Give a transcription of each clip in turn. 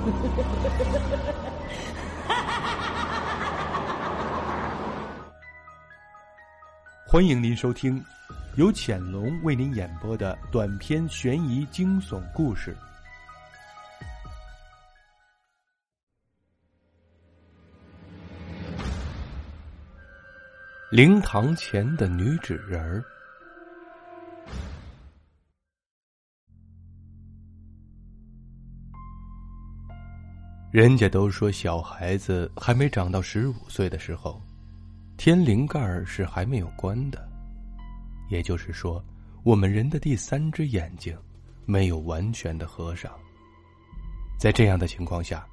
欢迎您收听由潜龙为您演播的短篇悬疑惊悚故事。灵堂前的女纸人儿。人家都说，小孩子还没长到十五岁的时候，天灵盖是还没有关的，也就是说，我们人的第三只眼睛没有完全的合上。在这样的情况下，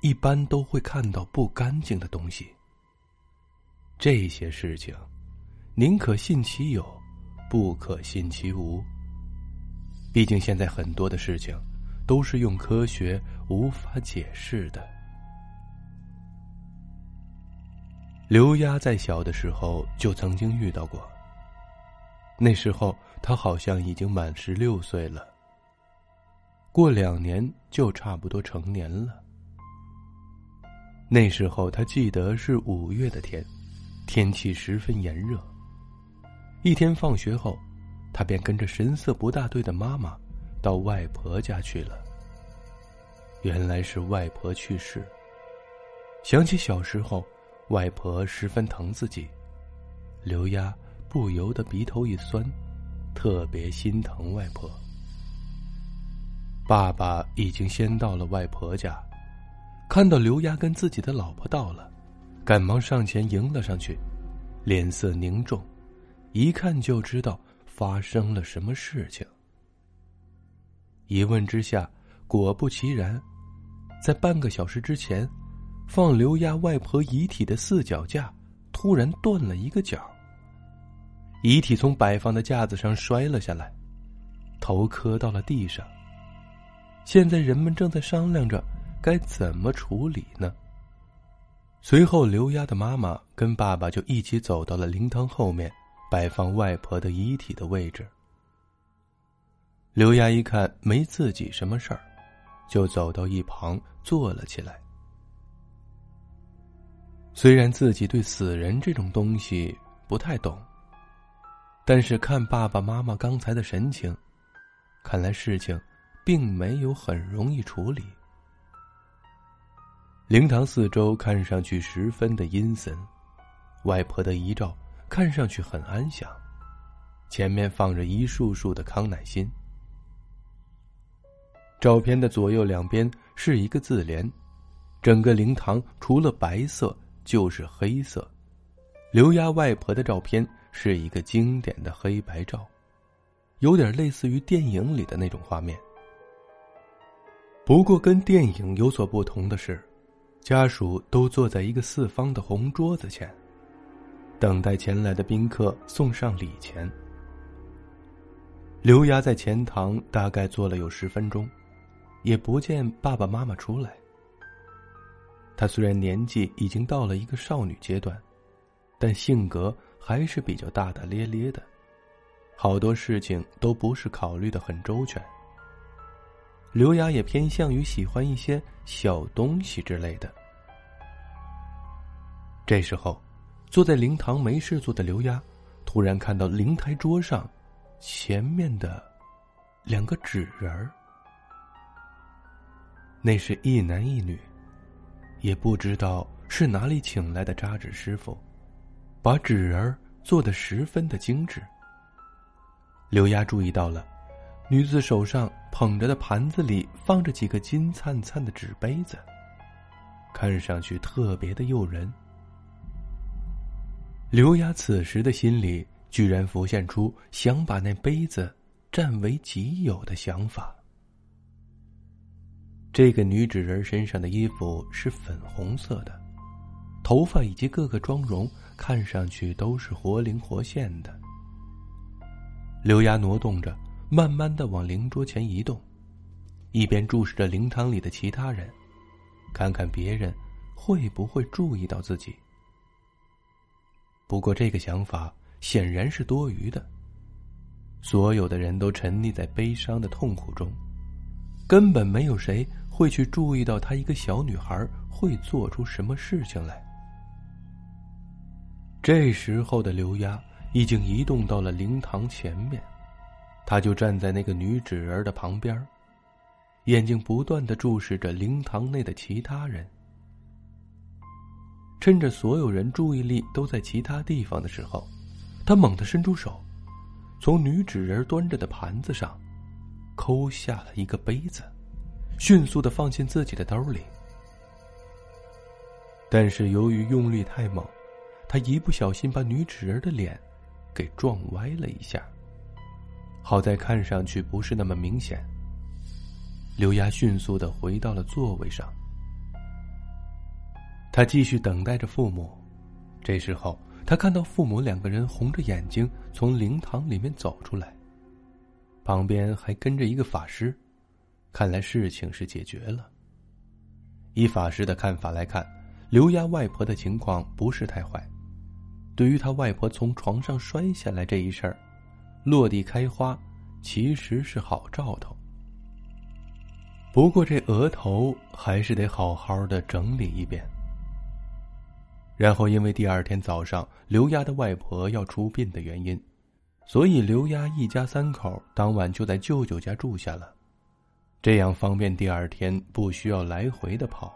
一般都会看到不干净的东西。这些事情，宁可信其有，不可信其无。毕竟现在很多的事情，都是用科学无法解释的。刘丫在小的时候就曾经遇到过。那时候她好像已经满十六岁了，过两年就差不多成年了。那时候她记得是五月的天。天气十分炎热。一天放学后，他便跟着神色不大对的妈妈到外婆家去了。原来是外婆去世。想起小时候，外婆十分疼自己，刘丫不由得鼻头一酸，特别心疼外婆。爸爸已经先到了外婆家，看到刘丫跟自己的老婆到了。赶忙上前迎了上去，脸色凝重，一看就知道发生了什么事情。一问之下，果不其然，在半个小时之前，放刘丫外婆遗体的四脚架突然断了一个角，遗体从摆放的架子上摔了下来，头磕到了地上。现在人们正在商量着该怎么处理呢。随后，刘丫的妈妈跟爸爸就一起走到了灵堂后面，摆放外婆的遗体的位置。刘丫一看没自己什么事儿，就走到一旁坐了起来。虽然自己对死人这种东西不太懂，但是看爸爸妈妈刚才的神情，看来事情并没有很容易处理。灵堂四周看上去十分的阴森，外婆的遗照看上去很安详，前面放着一束束的康乃馨。照片的左右两边是一个字联，整个灵堂除了白色就是黑色。刘丫外婆的照片是一个经典的黑白照，有点类似于电影里的那种画面。不过跟电影有所不同的是。家属都坐在一个四方的红桌子前，等待前来的宾客送上礼钱。刘丫在前堂大概坐了有十分钟，也不见爸爸妈妈出来。她虽然年纪已经到了一个少女阶段，但性格还是比较大大咧咧的，好多事情都不是考虑的很周全。刘雅也偏向于喜欢一些小东西之类的。这时候，坐在灵堂没事做的刘丫，突然看到灵台桌上前面的两个纸人儿。那是一男一女，也不知道是哪里请来的扎纸师傅，把纸人做的十分的精致。刘丫注意到了。女子手上捧着的盘子里放着几个金灿灿的纸杯子，看上去特别的诱人。刘丫此时的心里居然浮现出想把那杯子占为己有的想法。这个女纸人身上的衣服是粉红色的，头发以及各个妆容看上去都是活灵活现的。刘丫挪动着。慢慢的往灵桌前移动，一边注视着灵堂里的其他人，看看别人会不会注意到自己。不过这个想法显然是多余的。所有的人都沉溺在悲伤的痛苦中，根本没有谁会去注意到她一个小女孩会做出什么事情来。这时候的刘丫已经移动到了灵堂前面，她就站在那个女纸人的旁边，眼睛不断的注视着灵堂内的其他人。趁着所有人注意力都在其他地方的时候，他猛地伸出手，从女纸人端着的盘子上抠下了一个杯子，迅速的放进自己的兜里。但是由于用力太猛，他一不小心把女纸人的脸给撞歪了一下。好在看上去不是那么明显。刘丫迅速的回到了座位上。他继续等待着父母。这时候，他看到父母两个人红着眼睛从灵堂里面走出来，旁边还跟着一个法师。看来事情是解决了。以法师的看法来看，刘丫外婆的情况不是太坏。对于他外婆从床上摔下来这一事儿，落地开花，其实是好兆头。不过这额头还是得好好的整理一遍。然后，因为第二天早上刘丫的外婆要出殡的原因，所以刘丫一家三口当晚就在舅舅家住下了，这样方便第二天不需要来回的跑。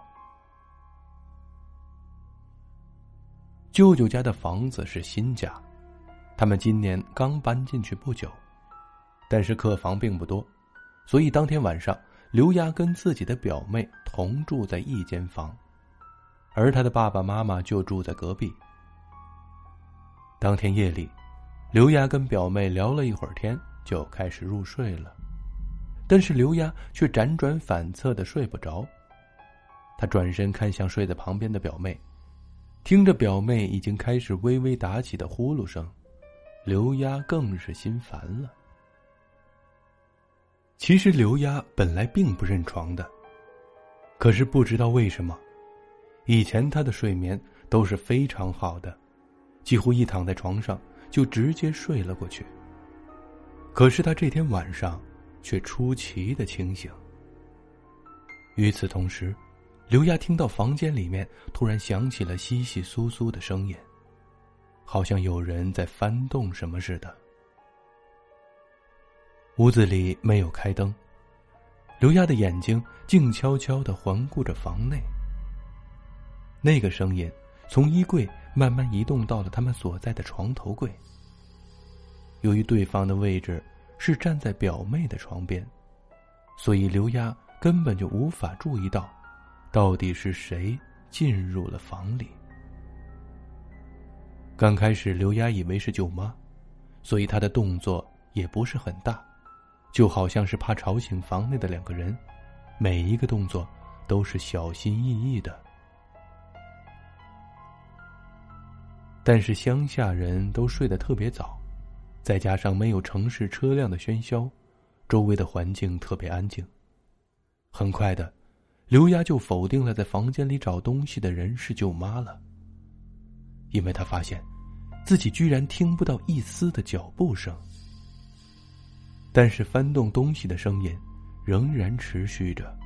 舅舅家的房子是新家，他们今年刚搬进去不久，但是客房并不多，所以当天晚上刘丫跟自己的表妹同住在一间房。而他的爸爸妈妈就住在隔壁。当天夜里，刘丫跟表妹聊了一会儿天，就开始入睡了。但是刘丫却辗转反侧的睡不着。他转身看向睡在旁边的表妹，听着表妹已经开始微微打起的呼噜声，刘丫更是心烦了。其实刘丫本来并不认床的，可是不知道为什么。以前她的睡眠都是非常好的，几乎一躺在床上就直接睡了过去。可是他这天晚上却出奇的清醒。与此同时，刘丫听到房间里面突然响起了稀稀疏疏的声音，好像有人在翻动什么似的。屋子里没有开灯，刘丫的眼睛静悄悄的环顾着房内。那个声音从衣柜慢慢移动到了他们所在的床头柜。由于对方的位置是站在表妹的床边，所以刘丫根本就无法注意到，到底是谁进入了房里。刚开始，刘丫以为是舅妈，所以她的动作也不是很大，就好像是怕吵醒房内的两个人，每一个动作都是小心翼翼的。但是乡下人都睡得特别早，再加上没有城市车辆的喧嚣，周围的环境特别安静。很快的，刘丫就否定了在房间里找东西的人是舅妈了，因为她发现自己居然听不到一丝的脚步声，但是翻动东西的声音仍然持续着。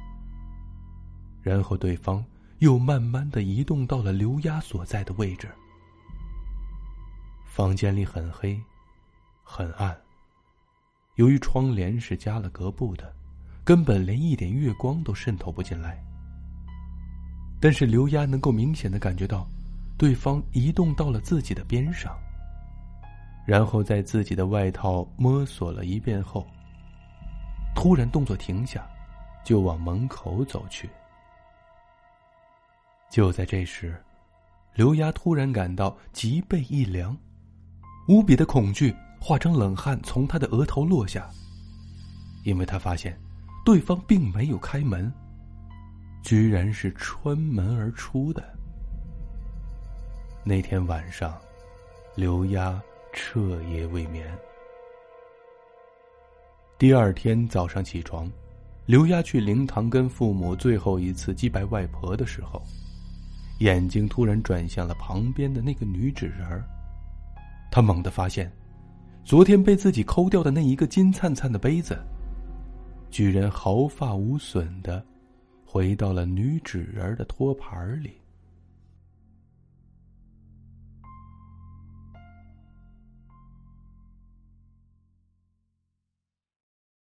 然后对方又慢慢的移动到了刘丫所在的位置。房间里很黑，很暗。由于窗帘是加了隔布的，根本连一点月光都渗透不进来。但是刘丫能够明显的感觉到，对方移动到了自己的边上，然后在自己的外套摸索了一遍后，突然动作停下，就往门口走去。就在这时，刘丫突然感到脊背一凉。无比的恐惧化成冷汗从他的额头落下，因为他发现，对方并没有开门，居然是穿门而出的。那天晚上，刘丫彻夜未眠。第二天早上起床，刘丫去灵堂跟父母最后一次祭拜外婆的时候，眼睛突然转向了旁边的那个女纸人儿。他猛地发现，昨天被自己抠掉的那一个金灿灿的杯子，居然毫发无损的回到了女纸人的托盘里。